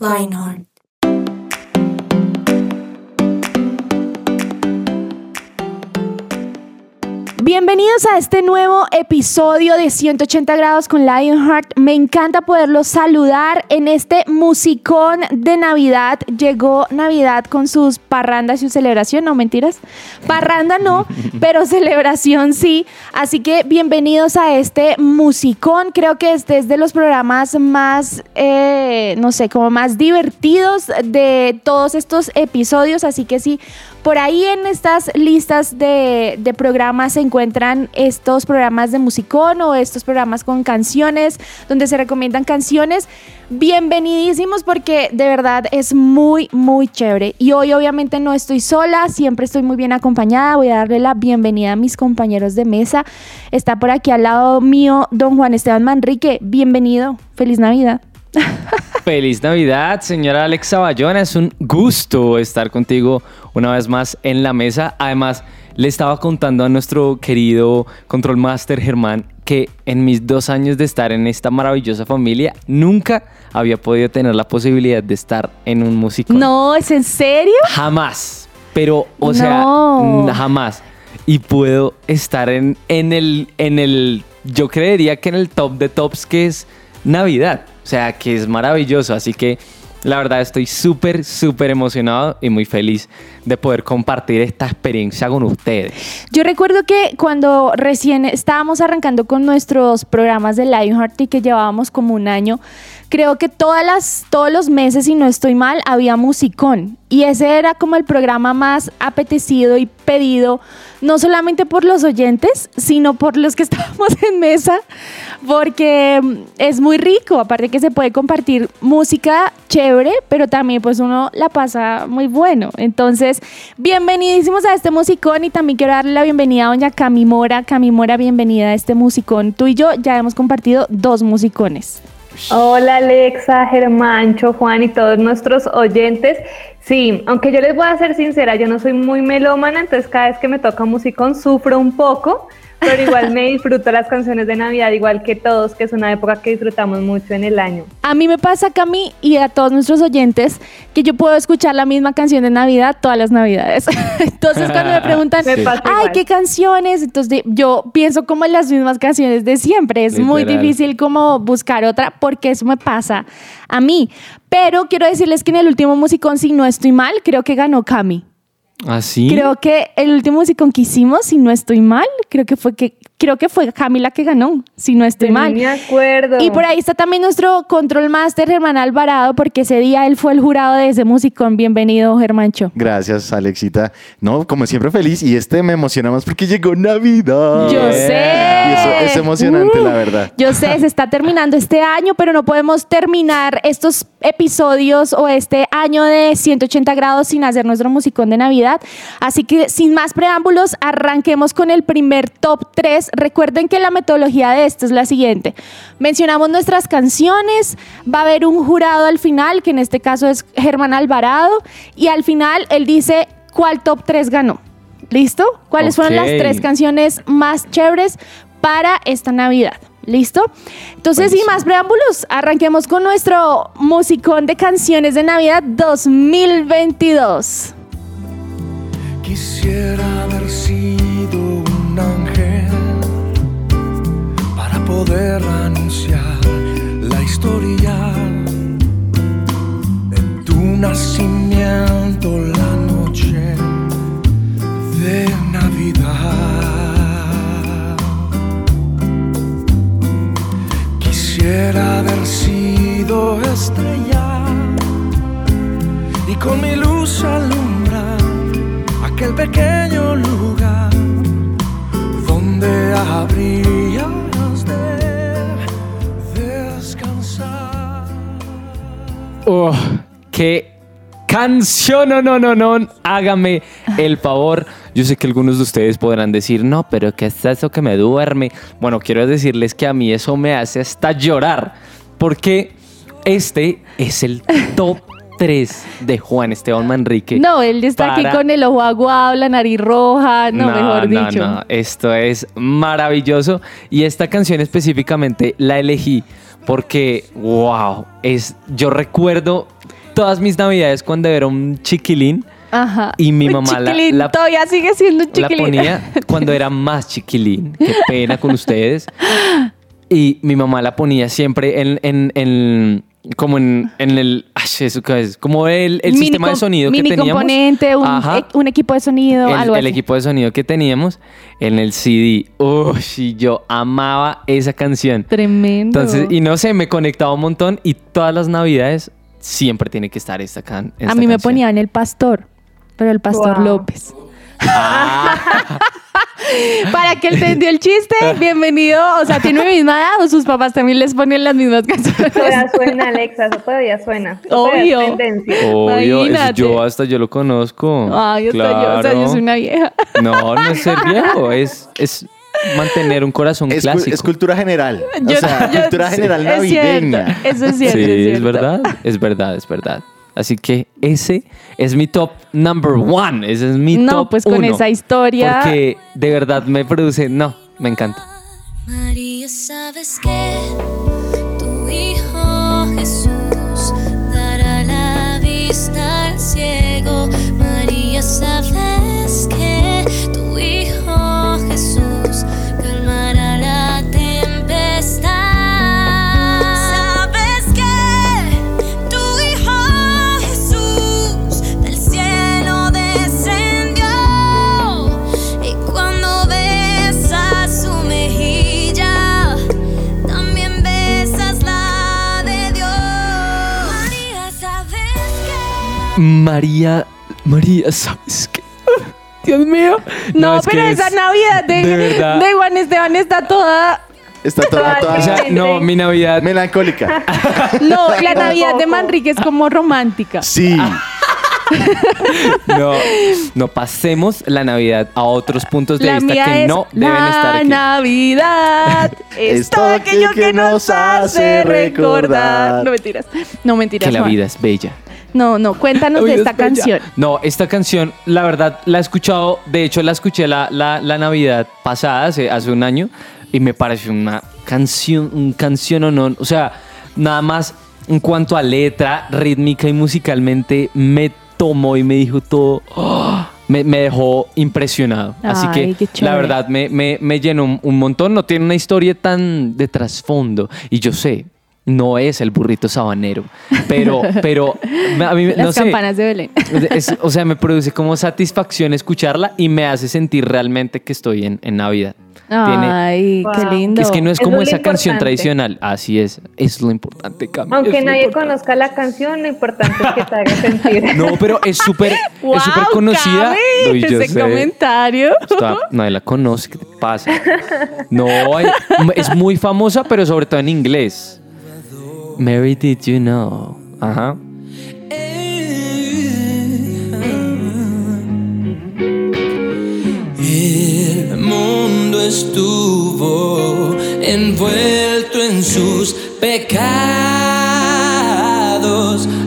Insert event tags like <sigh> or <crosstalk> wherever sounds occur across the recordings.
Lionheart. Bienvenidos a este nuevo episodio de 180 grados con Lionheart. Me encanta poderlos saludar en este musicón de Navidad. Llegó Navidad con sus parrandas y su celebración, no mentiras. Parranda no, <laughs> pero celebración sí. Así que bienvenidos a este musicón. Creo que este es de los programas más, eh, no sé, como más divertidos de todos estos episodios. Así que sí, por ahí en estas listas de, de programas se encuentran estos programas de musicón o estos programas con canciones donde se recomiendan canciones. Bienvenidísimos porque de verdad es muy, muy chévere. Y hoy obviamente no estoy sola, siempre estoy muy bien acompañada. Voy a darle la bienvenida a mis compañeros de mesa. Está por aquí al lado mío don Juan Esteban Manrique. Bienvenido. Feliz Navidad. <laughs> Feliz Navidad, señora Alexa Bayona. Es un gusto estar contigo una vez más en la mesa. Además, le estaba contando a nuestro querido Control Master Germán que en mis dos años de estar en esta maravillosa familia, nunca había podido tener la posibilidad de estar en un músico. No, ¿es en serio? Jamás. Pero, o sea, jamás. Y puedo estar en, en, el, en el, yo creería que en el top de tops que es Navidad. O sea, que es maravilloso. Así que la verdad estoy súper, súper emocionado y muy feliz de poder compartir esta experiencia con ustedes. Yo recuerdo que cuando recién estábamos arrancando con nuestros programas de Lionheart y que llevábamos como un año, creo que todas las, todos los meses, si no estoy mal, había musicón. Y ese era como el programa más apetecido y pedido, no solamente por los oyentes, sino por los que <laughs> estábamos en mesa, porque mm, es muy rico, aparte que se puede compartir música chévere, pero también pues uno la pasa muy bueno. Entonces, bienvenidísimos a este musicón y también quiero darle la bienvenida a doña Cami Mora. Cami Mora, bienvenida a este musicón. Tú y yo ya hemos compartido dos musicones. Hola Alexa, Germancho, Juan y todos nuestros oyentes. Sí, aunque yo les voy a ser sincera, yo no soy muy melómana, entonces cada vez que me toca musicón sufro un poco, pero igual me disfruto las canciones de Navidad, igual que todos, que es una época que disfrutamos mucho en el año. A mí me pasa, Cami, y a todos nuestros oyentes, que yo puedo escuchar la misma canción de Navidad todas las Navidades. <laughs> Entonces, cuando me preguntan, ay, igual. ¿qué canciones? Entonces, yo pienso como en las mismas canciones de siempre. Es muy Literal. difícil como buscar otra, porque eso me pasa a mí. Pero quiero decirles que en el último musicón, si no estoy mal, creo que ganó Cami. ¿Así? Creo que el último musicón que hicimos, si no estoy mal, creo que fue que creo que fue Camila que ganó, si no estoy Yo mal. me acuerdo. Y por ahí está también nuestro control master Germán Alvarado, porque ese día él fue el jurado de ese musicón. Bienvenido, Germancho. Gracias, Alexita. No, como siempre feliz. Y este me emociona más porque llegó Navidad. Yo sé. Y eso es emocionante, Uh, la verdad. Yo sé, se está terminando este año, pero no podemos terminar estos episodios o este año de 180 grados sin hacer nuestro musicón de Navidad. Así que sin más preámbulos, arranquemos con el primer top 3. Recuerden que la metodología de esto es la siguiente. Mencionamos nuestras canciones, va a haber un jurado al final, que en este caso es Germán Alvarado, y al final él dice cuál top 3 ganó. ¿Listo? ¿Cuáles fueron las tres canciones más chéveres para esta Navidad? ¿Listo? Entonces, sin más preámbulos, arranquemos con nuestro musicón de canciones de Navidad 2022. Quisiera haber sido poder anunciar la historia en tu nacimiento la noche de Navidad. Quisiera haber sido estrella y con mi luz alumbrar Oh, qué canción, no, no, no, no. Hágame el favor. Yo sé que algunos de ustedes podrán decir, no, pero ¿qué es eso que me duerme? Bueno, quiero decirles que a mí eso me hace hasta llorar, porque este es el top 3 de Juan Esteban Manrique. No, él está aquí con el ojo aguado, la nariz roja, no, mejor no, dicho. no, esto es maravilloso. Y esta canción específicamente la elegí porque, wow, es, yo recuerdo todas mis navidades cuando era un chiquilín. Ajá. Y mi Un mamá la- chiquilín, la- todavía sigue siendo un La chiquilín. ponía <laughs> cuando era más chiquilín. Qué pena con ustedes. Y mi mamá la ponía siempre en, en, en- como en, en el, ay, eso qué es, como el, el Mini sistema de sonido que teníamos. componente, un, Ajá. un equipo de sonido, el, algo el así. equipo de sonido que teníamos en el CD. Uy, y yo amaba esa canción. Tremendo. Entonces, y no sé, me conectaba un montón y todas las navidades siempre tiene que estar esta, can A mí me canción. ponían el pastor, pero el pastor Wow. López. Ah, <laughs> Para que entendió el chiste, <laughs> bienvenido. O sea, tiene mi misma edad o sus papás también les ponen las mismas canciones. Todavía suena, Alexa, eso todavía suena. Eso Obvio. es tendencia. obvio, eso yo hasta yo lo conozco. Ay, hasta yo, o sea, yo soy una vieja. <laughs> No, no es ser viejo, es, es mantener un corazón Es, clásico. es cultura general. Yo- o sea, yo- cultura general es cierto, navideña. eso es cierto. sí, es, es, verdad, es verdad, es verdad. Así que ese es mi top number one. Ese es mi No, top pues con uno. esa historia. Porque de verdad me produce. No, me encanta. María, sabes que tu hijo María, María, ¿sabes qué? Dios mío. No, es pero esa es- Navidad de, de verdad. de Juan Esteban está toda. Está toda, toda O sea, no, mi Navidad. melancólica. <laughs> No, la Navidad de. Manrique es como romántica. Sí. <laughs> No, no pasemos la Navidad a otros puntos de La vista que es no deben la estar aquí. Navidad <laughs> es, todo aquello que nos hace recordar. recordar. No mentiras. No mentiras. Que la Juan. vida es bella. No, no, cuéntanos de esta canción. No, esta canción, la verdad, la he escuchado, de hecho la escuché la, la, la Navidad pasada, hace, hace un año, y me pareció una canción, un canción o no, o sea, nada más en cuanto a letra, rítmica y musicalmente, me tomó y me dijo todo, ¡oh! me, me dejó impresionado. Así Ay, qué que la verdad me, me, me llenó un, un montón, no tiene una historia tan de trasfondo, y yo sé. No es el burrito sabanero, pero, pero a mí, Las no sé, campanas de Belén. es- o sea, me produce como satisfacción escucharla y me hace sentir realmente que estoy en, en Navidad. Tiene- Ay, qué Wow. lindo. es que no es como esa canción tradicional. Así es, es lo importante, Cami, Aunque nadie importante. conozca la canción, lo importante es que te haga sentir. No, pero es súper <laughs> Wow, es súper conocida. Cami, Uy, ese sé. comentario. Está- nadie la conoce, ¿qué te pasa? No, hay- es muy famosa, pero sobre todo en inglés. Mary, did you know? Ajá. El mundo estuvo envuelto en sus pecados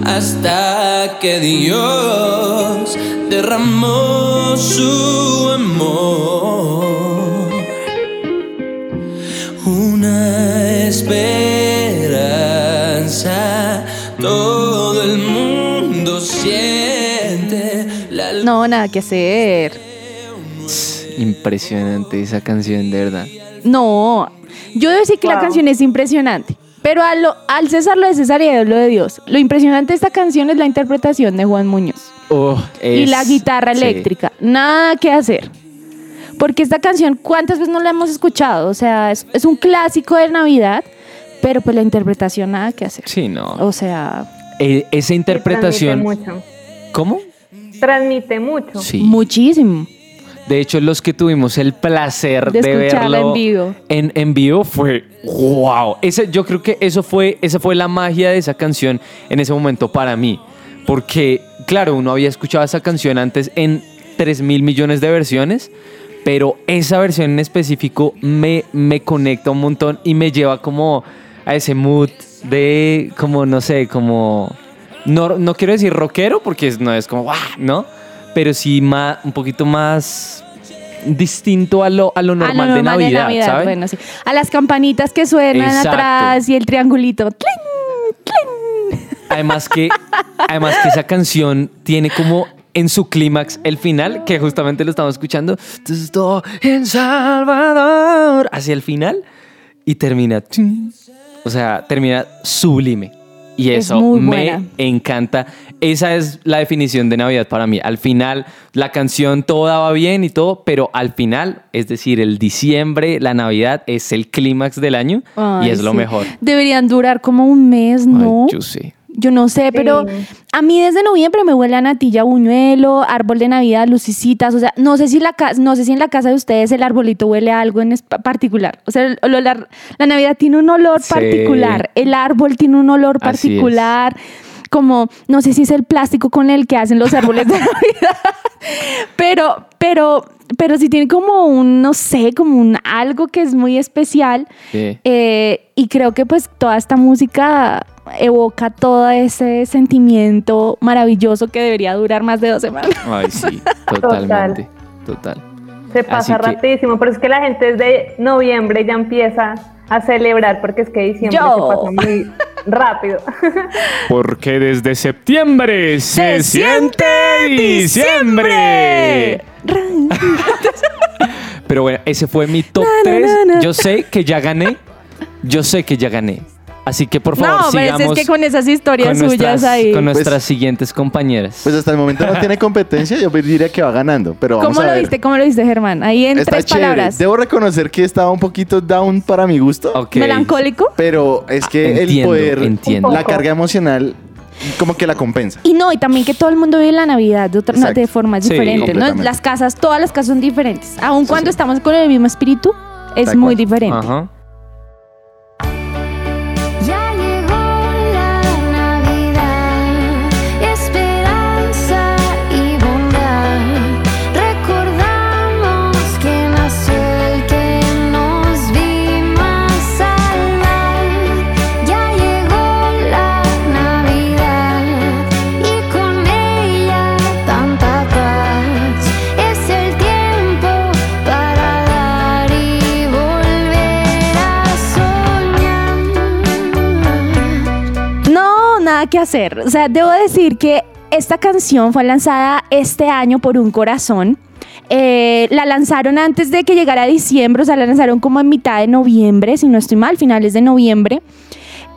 hasta que Dios derramó su amor. Una esperanza, todo el mundo siente la No, nada que hacer. Impresionante esa canción, de verdad. No, yo debo decir que la canción es impresionante. Pero a lo- al César lo de César y a Dios lo de Dios. Lo impresionante de esta canción es la interpretación de Juan Muñoz. Oh, y la guitarra sí. eléctrica. Nada que hacer. Porque esta canción, ¿cuántas veces no la hemos escuchado? O sea, es, es un clásico de Navidad, pero pues la interpretación nada que hacer. Sí, no. O sea, Eh, esa interpretación. Transmite mucho. ¿Cómo? Transmite mucho. Sí. muchísimo. De hecho, los que tuvimos el placer De de, escucharla verlo en vivo. en, en vivo fue wow. Ese, yo creo que eso fue, esa fue la magia de esa canción en ese momento para mí. Porque, claro, uno había escuchado esa canción antes en 3 mil millones de versiones, pero esa versión en específico me, me conecta un montón y me lleva como a ese mood de, como, no sé, como... No, no quiero decir rockero porque no es como, ¡guau! ¿no? Pero sí más, un poquito más distinto a lo, a lo normal, A lo de, Navidad, ¿sabes? Bueno, sí. A las campanitas que suenan Exacto. atrás y el triangulito. ¡Tling! ¡Tling! Además que, además que esa canción tiene como en su clímax el final, que justamente lo estamos escuchando. Estoy en Salvador. Hacia el final. Y termina. O sea, termina sublime. Y Es eso me encanta. Esa es la definición de Navidad para mí. Al final, la canción toda va bien y todo, pero al final, es decir, el diciembre, la Navidad, es el clímax del año y es lo mejor. Deberían durar como un mes, ¿no? Ay, yo sé. Yo no sé, pero a mí desde noviembre me huele a natilla, buñuelo, árbol de Navidad, lucecitas. O sea, no sé si la no sé si en la casa de ustedes el arbolito huele a algo en particular. O sea, el olor- la, Navidad tiene un olor Sí. particular. El árbol tiene un olor Así es. Como, no sé si es el plástico con el que hacen los <laughs> árboles de Navidad. pero, pero, pero sí tiene como un, no sé, como un algo que es muy especial. Sí. Eh, y creo que pues toda esta música evoca todo ese sentimiento maravilloso que debería durar más de dos semanas. Ay, sí, <laughs> totalmente. Total. Se pasa que- rapidísimo, pero es que la gente desde noviembre ya empieza a celebrar porque es que diciembre Yo. se pasa muy rápido. <laughs> Porque desde septiembre ¡Se siente diciembre! <laughs> Pero bueno, ese fue mi top Na, na, 3. na, na. Yo sé que ya gané. Yo sé que ya gané. Así que por favor, No, pero es- sigamos es que con esas historias con suyas nuestras, ahí. con nuestras Pues- siguientes compañeras. Pues hasta el momento no tiene competencia, yo diría que va ganando, pero vamos ¿Cómo a lo ver. viste? ¿Cómo lo viste, Germán? Ahí en Está tres chévere. palabras. Debo reconocer que estaba un poquito down para mi gusto, Ok. ¿Melancólico? pero es que el Entiendo, poder, entiendo. la carga emocional, como que la compensa. Y no, y también que todo el mundo vive la Navidad de, otra- de formas Sí, diferentes, ¿no? Las casas, todas las casas son diferentes. Aun cuando estamos con el mismo espíritu, es Tal muy cual. diferente. Ajá. Hacer. O sea, debo decir que esta canción fue lanzada este año por un corazón. Eh, la lanzaron antes de que llegara diciembre, o sea, la lanzaron como en mitad de noviembre, si no estoy mal, finales de noviembre.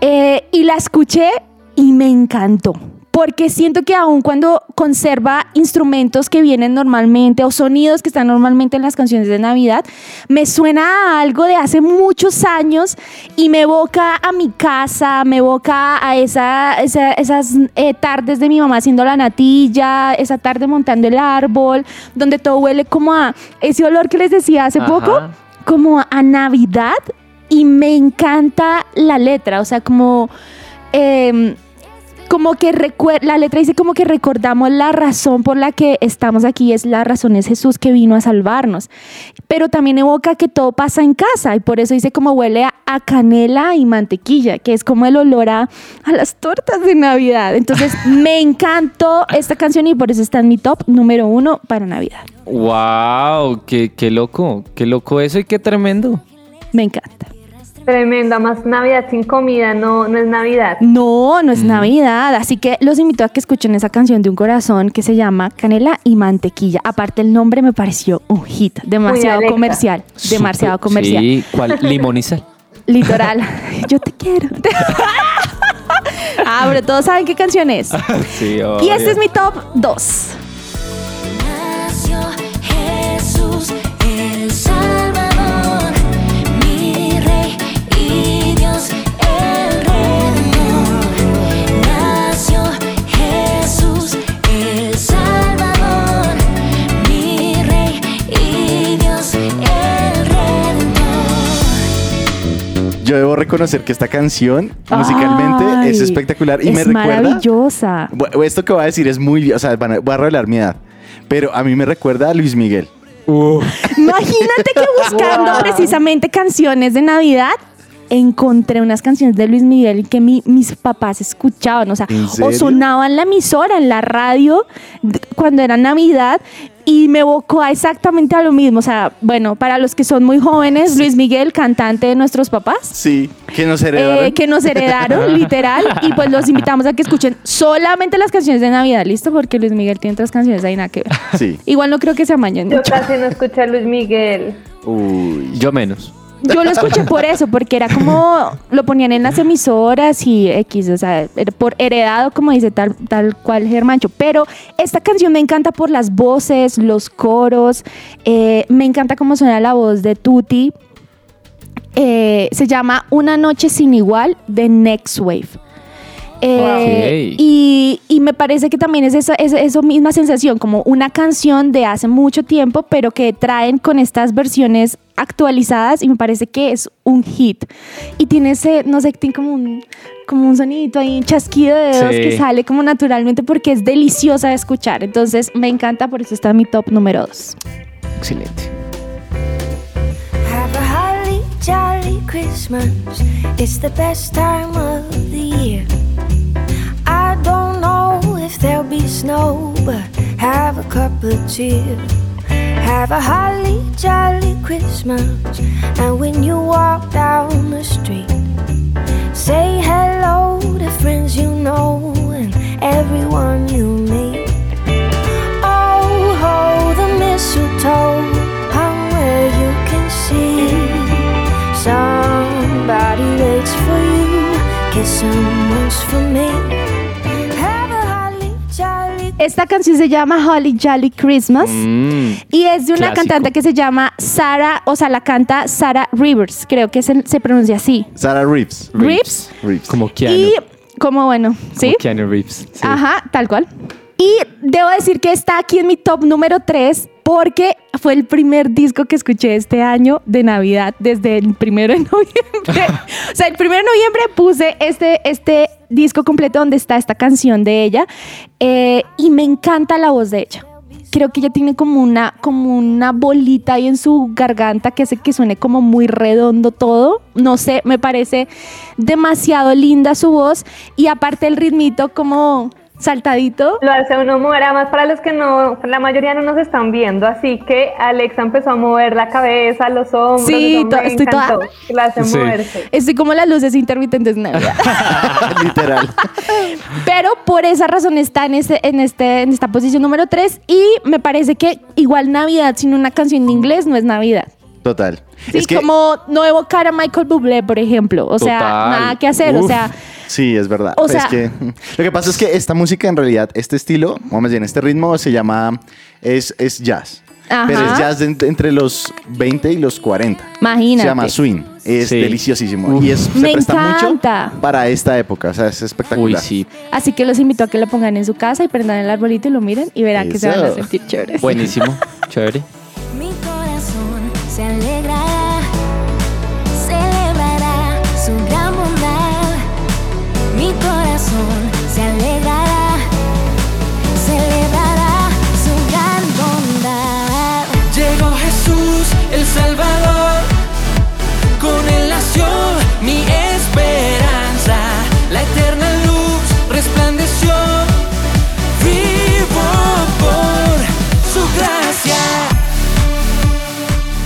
Eh, y la escuché y me encantó. Porque siento que aun cuando conserva instrumentos que vienen normalmente o sonidos que están normalmente en las canciones de Navidad, me suena a algo de hace muchos años y me evoca a mi casa, me evoca a esa, esa- esas eh, tardes de mi mamá haciendo la natilla, esa tarde montando el árbol, donde todo huele como a ese olor que les decía hace Ajá. poco, como a Navidad y me encanta la letra, o sea, como... em, como que recuer- la letra dice como que recordamos la razón por la que estamos aquí, es la razón es Jesús que vino a salvarnos. Pero también evoca que todo pasa en casa y por eso dice como huele a, a canela y mantequilla, que es como el olor a, a las tortas de Navidad. Entonces <laughs> me encantó esta canción y por eso está en mi top número uno para Navidad. Wow, qué, qué loco, qué loco eso y qué tremendo. Me encanta. Tremenda, más Navidad sin comida no, no es Navidad. No, no es Navidad, así que los invito a que escuchen esa canción de un corazón que se llama Canela y Mantequilla. Aparte el nombre me pareció un hit, demasiado comercial, demasiado comercial. Sí, ¿cuál? <laughs> Sal. Literal. <laughs> Yo te quiero. <laughs> ah, pero todos saben qué canción es. Sí, Y este es mi top 2. Yo debo reconocer que esta canción musicalmente es espectacular y es me recuerda maravillosa. Bu- Esto que voy a decir es muy, o sea, voy a revelar mi edad. pero a mí me recuerda a Luis Miguel. Imagínate que buscando <laughs> Wow. precisamente canciones de Navidad, encontré unas canciones de Luis Miguel que mi- mis papás escuchaban, o sea, ¿En o sonaban en la emisora, en la radio, cuando era Navidad. Y me evocó exactamente a lo mismo. O sea, bueno, para los que son muy jóvenes, Luis Miguel, cantante de nuestros papás, Sí, que nos heredaron. eh, que nos heredaron, <laughs> literal. Y pues los invitamos a que escuchen solamente las canciones de Navidad, ¿listo? Porque Luis Miguel tiene otras canciones ahí nada que ver. Sí. Igual no creo que se amañen Yo mucho. casi no escuché a Luis Miguel. Uy. Yo menos. Yo lo escuché por eso, porque era como lo ponían en las emisoras y X, o sea, por heredado, como dice tal, tal cual Germancho. Pero esta canción me encanta por las voces, los coros, eh, me encanta cómo suena la voz de Tuti. Eh, se llama Una Noche Sin Igual de Next Wave. Eh, y, y me parece que también es esa, esa, esa misma sensación, como una canción de hace mucho tiempo, pero que traen con estas versiones actualizadas y me parece que es un hit. Y tiene ese, no sé, tiene como un, como un sonidito ahí, un chasquido de dedos Sí. que sale como naturalmente porque es deliciosa de escuchar. Entonces me encanta, por eso está en mi top número 2. Excelente. Have a holly jolly Christmas. It's the best time of the year. I don't know if there'll be snow, but have a cup of cheer. Have a holly jolly Christmas. And when you walk down the street, say hello to friends you know and everyone you meet. Oh, ho, the mistletoe hung where you can see somebody waits for you. Kiss someone's for me. Esta canción se llama Holly Jolly Christmas. Mm, Y es de una Clásico. cantante que se llama Sarah, o sea, la canta Sarah Rivers, creo que se, se pronuncia así. Sarah Reeves. Reeves. Reeves. Como Keanu. Y como bueno, ¿sí? Como Keanu Reeves. sí. Ajá, tal cual. Y debo decir que está aquí en mi top número 3 porque fue el primer disco que escuché este año de Navidad, desde el primero de <laughs> noviembre. o sea, el primero de noviembre puse este, este disco completo donde está esta canción de ella eh, y me encanta la voz de ella. Creo que ella tiene como una, como una bolita ahí en su garganta que hace que suene como muy redondo todo. No sé, me parece demasiado linda su voz y aparte el ritmito como saltadito. Lo hace uno mover, además para los que no, la mayoría no nos están viendo, así que Alexa empezó a mover la cabeza, los hombros, Sí, eso to- me estoy toda- la hace Sí. moverse. Estoy como las luces intermitentes Navidad. <laughs> Literal. Pero por esa razón está en, este, en, este, en esta posición número 3 y me parece que igual Navidad sin una canción en inglés no es Navidad. Total. Sí, es que, como no evocar a Michael Bublé, por ejemplo. O sea, Total. nada que hacer. o sea, Sí, es verdad. o Pues sea- es que, lo que pasa es que esta música, en realidad, este estilo, o más bien este ritmo, se llama. Es, es jazz. Ajá. Pero es jazz de ent- entre los 20 y los 40. Imagínate. Se llama swing. Es Sí. deliciosísimo. Uf. Y es, se Me presta encanta. mucho para esta época. O sea, es espectacular. Uy, sí. así que los invito a que lo pongan en su casa y prendan el arbolito y lo miren y verán que se van a Eso. sentir chéveres. Buenísimo. <laughs> Chévere. Mi corazón se alegrará,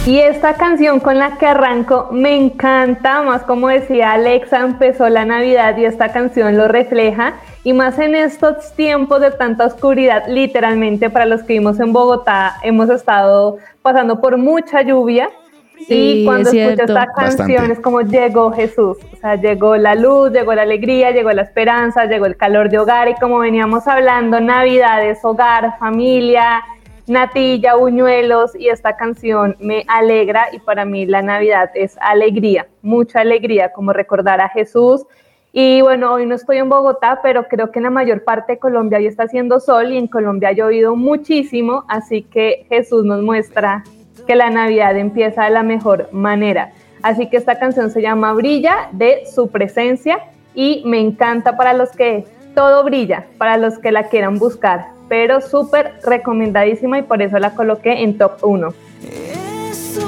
Y esta canción con la que arranco me encanta, más como decía Alexa, empezó la Navidad y esta canción lo refleja. Y más en estos tiempos de tanta oscuridad, literalmente para los que vivimos en Bogotá, hemos estado pasando por mucha lluvia. Sí, y cuando es escucho esta canción Bastante. es como llegó Jesús, o sea, llegó la luz, llegó la alegría, llegó la esperanza, llegó el calor de hogar y como veníamos hablando, Navidad es hogar, familia, natilla, buñuelos y esta canción me alegra y para mí la Navidad es alegría, mucha alegría, como recordar a Jesús. Y bueno, hoy no estoy en Bogotá, pero creo que en la mayor parte de Colombia hoy está haciendo sol y en Colombia ha llovido muchísimo, así que Jesús nos muestra que la Navidad empieza de la mejor manera. Así que esta canción se llama Brilla de su presencia y me encanta para los que todo brilla, para los que la quieran buscar. Pero súper recomendadísima y por eso la coloqué en top 1. Es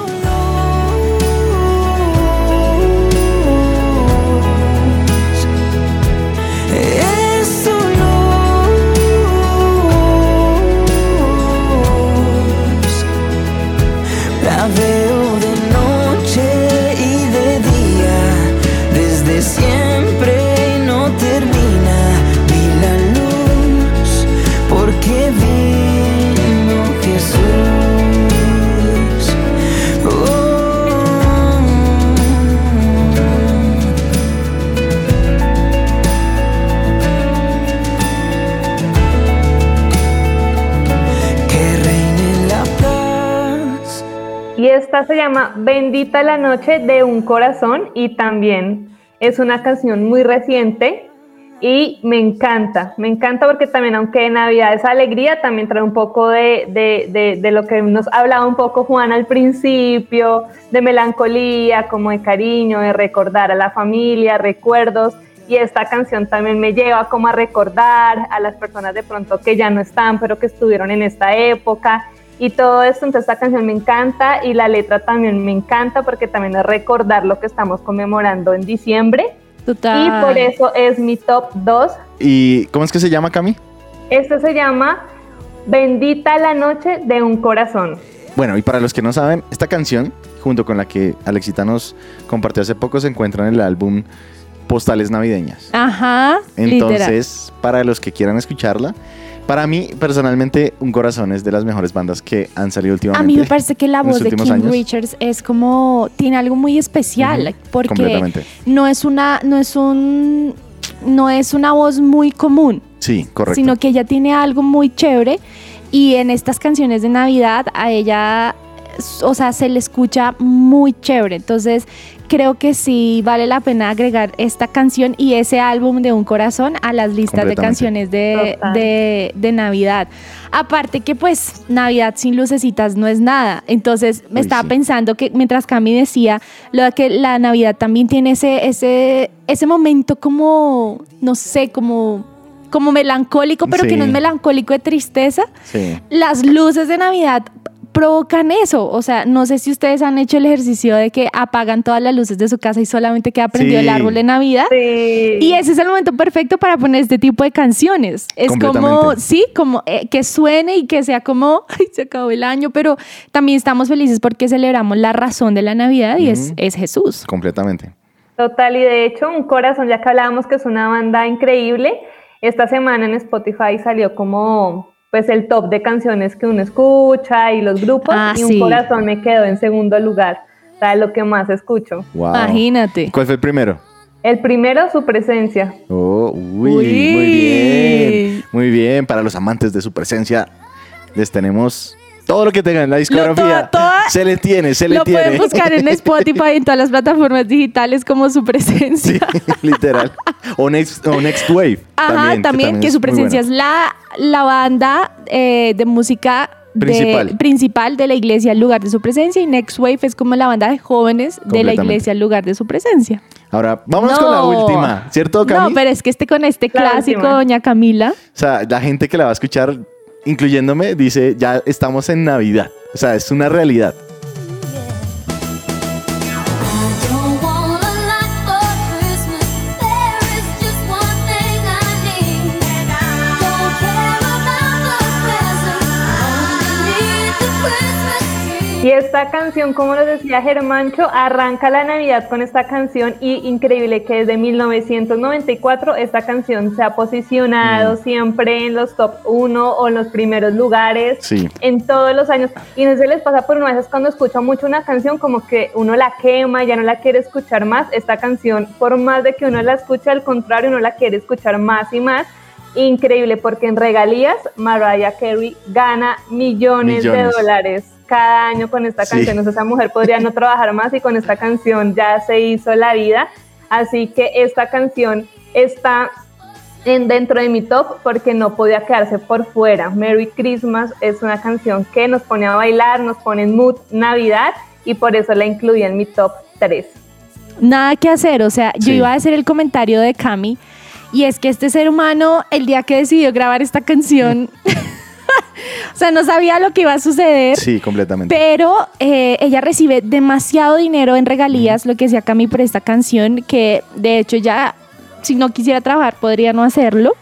llama Bendita la noche de un corazón y también es una canción muy reciente y me encanta, me encanta porque también aunque Navidad es alegría, también trae un poco de, de, de, de lo que nos hablaba un poco Juan al principio, de melancolía, como de cariño, de recordar a la familia, recuerdos. Y esta canción también me lleva como a recordar a las personas de pronto que ya no están, pero que estuvieron en esta época y todo esto, entonces esta canción me encanta y la letra también me encanta porque también es recordar lo que estamos conmemorando en diciembre Total. y por eso es mi top 2. ¿Y cómo es que se llama, Cami? Este se llama Bendita la noche de un corazón. Bueno, y para los que no saben, esta canción, junto con la que Alexita nos compartió hace poco, se encuentra en el álbum Postales Navideñas. Ajá. literal. Entonces, para los que quieran escucharla, para mí, personalmente, Un Corazón es de las mejores bandas que han salido últimamente. A mí me parece que la voz de Kim años. Richards es como tiene algo muy especial Ujú, porque completamente. no es una no es un no es una voz muy común, Sí, correcto. sino que ella tiene algo muy chévere y en estas canciones de Navidad a ella o sea, se le escucha muy chévere. Entonces, creo que sí vale la pena agregar esta canción y ese álbum de Un Corazón a las listas de canciones de, de, de Navidad. Aparte que pues Navidad sin lucecitas no es nada. Entonces me Uy, estaba sí. pensando que mientras Cami decía lo de que la Navidad también tiene ese, ese, ese momento como, no sé, como, como melancólico, pero que no es melancólico de tristeza. Sí. Las luces de Navidad provocan eso. O sea, no sé si ustedes han hecho el ejercicio de que apagan todas las luces de su casa y solamente queda prendido el árbol de Navidad. Sí. Y ese es el momento perfecto para poner este tipo de canciones. Es como, sí, como eh, que suene y que sea como, <laughs> ay, se acabó el año, pero también estamos felices porque celebramos la razón de la Navidad y es, es Jesús. Completamente. Total, y de hecho, Un Corazón, ya que hablábamos que es una banda increíble, esta semana en Spotify salió como pues el top de canciones que uno escucha y los grupos, Ah, y sí. Un Corazón me quedó en segundo lugar, o sea, lo que más escucho. Wow. Imagínate. ¿Cuál fue el primero? El primero, Su Presencia. Oh, uy, Uy. muy bien. Muy bien. Para los amantes de su presencia, les tenemos todo lo que tengan en la discografía. toda- toda- se le tiene, se le Lo tiene. pueden buscar en Spotify y en todas las plataformas digitales como su presencia. Sí, <laughs> literal. O Next, o Next Wave. Ajá, también, que, es su muy presencia buena. es la, la banda eh, de música de- Principal. principal de la iglesia, el lugar de su presencia, y Next Wave es como la banda de jóvenes de la iglesia, el lugar de su presencia. Ahora, vámonos con la última, ¿cierto, Cami? No, pero es que este con este La clásico, última. Doña Camila. O sea, la gente que la va a escuchar, incluyéndome, dice, ya estamos en Navidad. O sea, es una realidad. Y esta canción, como nos decía Germancho, arranca la Navidad con esta canción y increíble que desde 1994 esta canción se ha posicionado siempre en los top 1 o en los primeros lugares Sí. en todos los años. Y no se les pasa por una vez cuando escucha mucho una canción como que uno la quema, ya no la quiere escuchar más. Esta canción, por más de que uno la escuche, al contrario, uno la quiere escuchar más y más. Increíble, porque en regalías Mariah Carey gana millones, de Millones. dólares cada año con esta Sí. canción. O sea, esa mujer podría no trabajar más y con esta canción ya se hizo la vida. Así que esta canción está en, dentro de mi top porque no podía quedarse por fuera. Merry Christmas es una canción que nos pone a bailar, nos pone en mood Navidad y por eso la incluí en mi top 3. Nada que hacer, o sea, yo Sí. iba a hacer el comentario de Cami y es que este ser humano, el día que decidió grabar esta canción, <laughs> O sea, no sabía lo que iba a suceder. Sí, completamente. Pero eh, ella recibe demasiado dinero en regalías, lo que decía Cami por esta canción, que de hecho ya, si no quisiera trabajar, podría no hacerlo,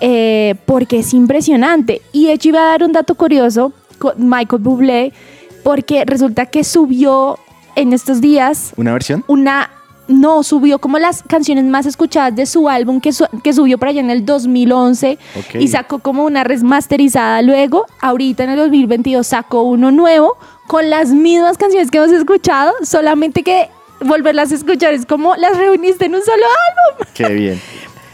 eh, porque es impresionante. Y de hecho iba a dar un dato curioso con Michael Bublé, porque resulta que subió en estos días ¿Una versión? una... No, subió como las canciones más escuchadas de su álbum que, su- que subió por allá en el 2011 Ok. y sacó como una remasterizada luego. Ahorita en el 2022 sacó uno nuevo con las mismas canciones que hemos escuchado, solamente que volverlas a escuchar es como las reuniste en un solo álbum. <laughs> Qué bien.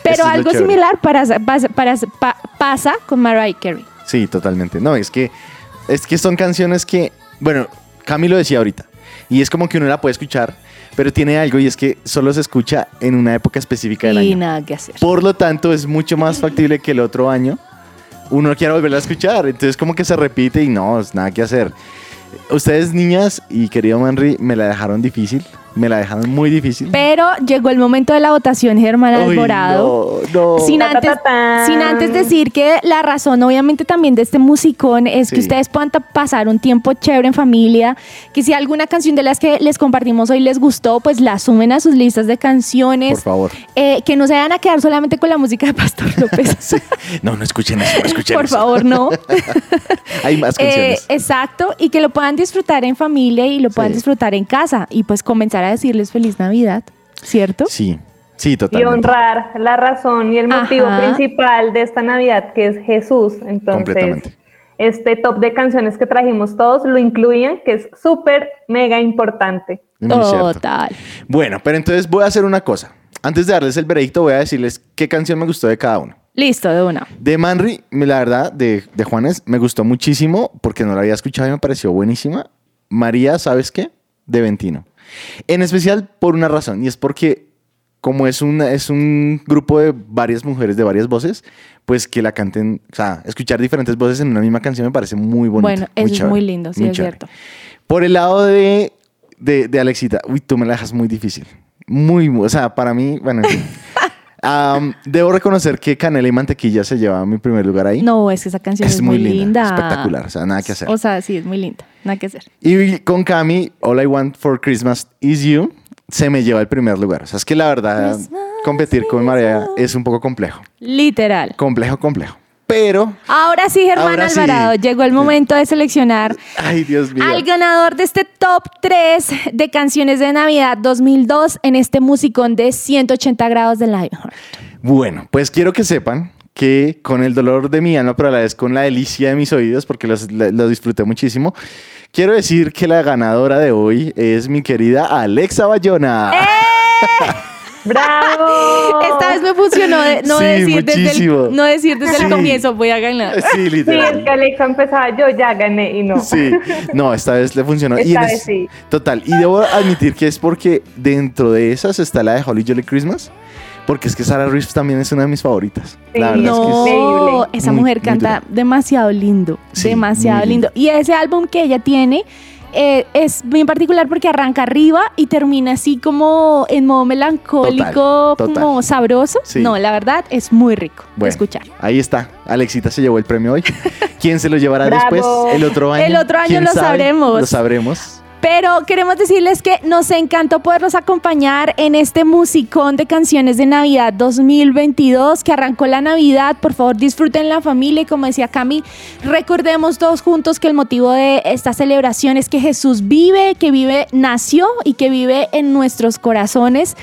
Pero Eso algo similar para, para- para- pa- pasa con Mariah Carey. Sí, totalmente. No, es que, es que son canciones que, bueno, Cami lo decía ahorita, y es como que uno la puede escuchar, pero tiene algo y es que solo se escucha en una época específica del Y año. nada que hacer. Por lo tanto, es mucho más factible que el otro año uno quiera volverla a escuchar. Entonces, como que se repite y no, es nada que hacer. Ustedes, niñas y querido Manry, me la dejaron difícil. Me la dejaron muy difícil. Pero llegó el momento de la votación, Germán Alborado. no, no. Sin Ta, ta, antes, ta, tan. sin antes decir que la razón, obviamente, también de este musicón es que Sí. ustedes puedan ta- pasar un tiempo chévere en familia. Que si alguna canción de las que les compartimos hoy les gustó, pues la sumen a sus listas de canciones. Por favor. Eh, que no se vayan a quedar solamente con la música de Pastor <laughs> López. Sí. No, no escuchen eso, no <laughs> escuchen Por eso. favor, no. <laughs> Hay más Eh, canciones. exacto, y que lo puedan disfrutar en familia y lo puedan Sí. disfrutar en casa y pues comenzar a decirles feliz Navidad, ¿cierto? Sí, sí, Y totalmente. honrar la razón y el motivo Ajá. principal de esta Navidad, que es Jesús. Entonces, Completamente. este top de canciones que trajimos todos lo incluían, que es súper, mega importante. Muy cierto. Total. Bueno, pero entonces voy a hacer una cosa. Antes de darles el veredicto, voy a decirles qué canción me gustó de cada uno. Listo, de una. De Manry, la verdad, de, de Juanes, me gustó muchísimo porque no la había escuchado y me pareció buenísima. María, ¿sabes qué? De Ventino. En especial por una razón, y es porque como es, una, es un grupo de varias mujeres de varias voces, pues que la canten, o sea, escuchar diferentes voces en una misma canción me parece muy bonito. Bueno, eso es chévere, muy lindo, sí, es chévere. cierto. Por el lado de, de, de Alexita, uy, tú me la dejas muy difícil. Muy, muy- o sea, para mí, bueno, en fin. <laughs> Debo reconocer que Canela y Mantequilla se lleva mi primer lugar ahí. No, es que esa canción es, es muy linda, espectacular, o sea, nada que hacer. O sea, sí, es muy linda, nada que hacer. Y con Cami, All I Want for Christmas Is You, se me lleva el primer lugar. O sea, es que la verdad, Christmas competir con María you. es un poco complejo. Literal. Complejo, complejo. Pero, Ahora sí, Germán Ahora sí. Alvarado, llegó el momento de seleccionar ay, Dios mío. al ganador de este top 3 de canciones de Navidad 2002 en este musicón de 180 grados de Lionheart. Bueno, pues quiero que sepan que con el dolor de mi alma, pero a la vez con la delicia de mis oídos, porque los, los disfruté muchísimo, quiero decir que la ganadora de hoy es mi querida Alexa Bayona. ¡Eh! <laughs> ¡Bravo! Esta vez me funcionó de- no, Sí, decir desde el, no decir desde Sí. el comienzo voy a ganar. Sí, Sí, es literal. que Alexa empezaba, yo ya gané y no. Sí, no, esta vez le funcionó. Esta en vez es- sí. Total, y debo admitir que es porque dentro de esas está la de Holly Jolly Christmas, porque es que Sarah Reeves también es una de mis favoritas. La Sí. verdad es que No, es- esa Muy, mujer canta demasiado lindo, Sí, demasiado lindo. lindo. Y ese álbum que ella tiene eh, es bien particular porque arranca arriba y termina así como en modo melancólico, Total, total. como sabroso. Sí. No, la verdad es muy rico de Bueno, escuchar. Ahí está. Alexita se llevó el premio hoy. ¿Quién se lo llevará <laughs> después? El otro año. El otro año ¿Quién lo sabe? sabremos. Lo sabremos. Pero queremos decirles que nos encantó poderlos acompañar en este musicón de canciones de Navidad 2022 que arrancó la Navidad. Por favor, disfruten la familia y como decía Cami, recordemos todos juntos que el motivo de esta celebración es que Jesús vive, que vive, nació y que vive en nuestros corazones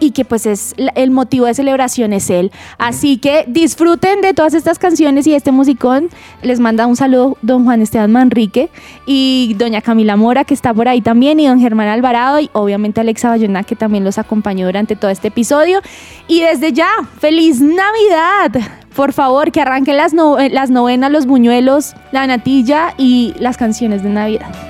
y que pues es el motivo de celebración es Él. Así que disfruten de todas estas canciones y este musicón. Les manda un saludo don Juan Esteban Manrique y doña Camila Mora que está por ahí también y don Germán Alvarado y obviamente Alexa Bayona que también los acompañó durante todo este episodio. Y desde ya, feliz Navidad. Por favor, que arranquen las, las novenas, los buñuelos, la natilla y las canciones de Navidad.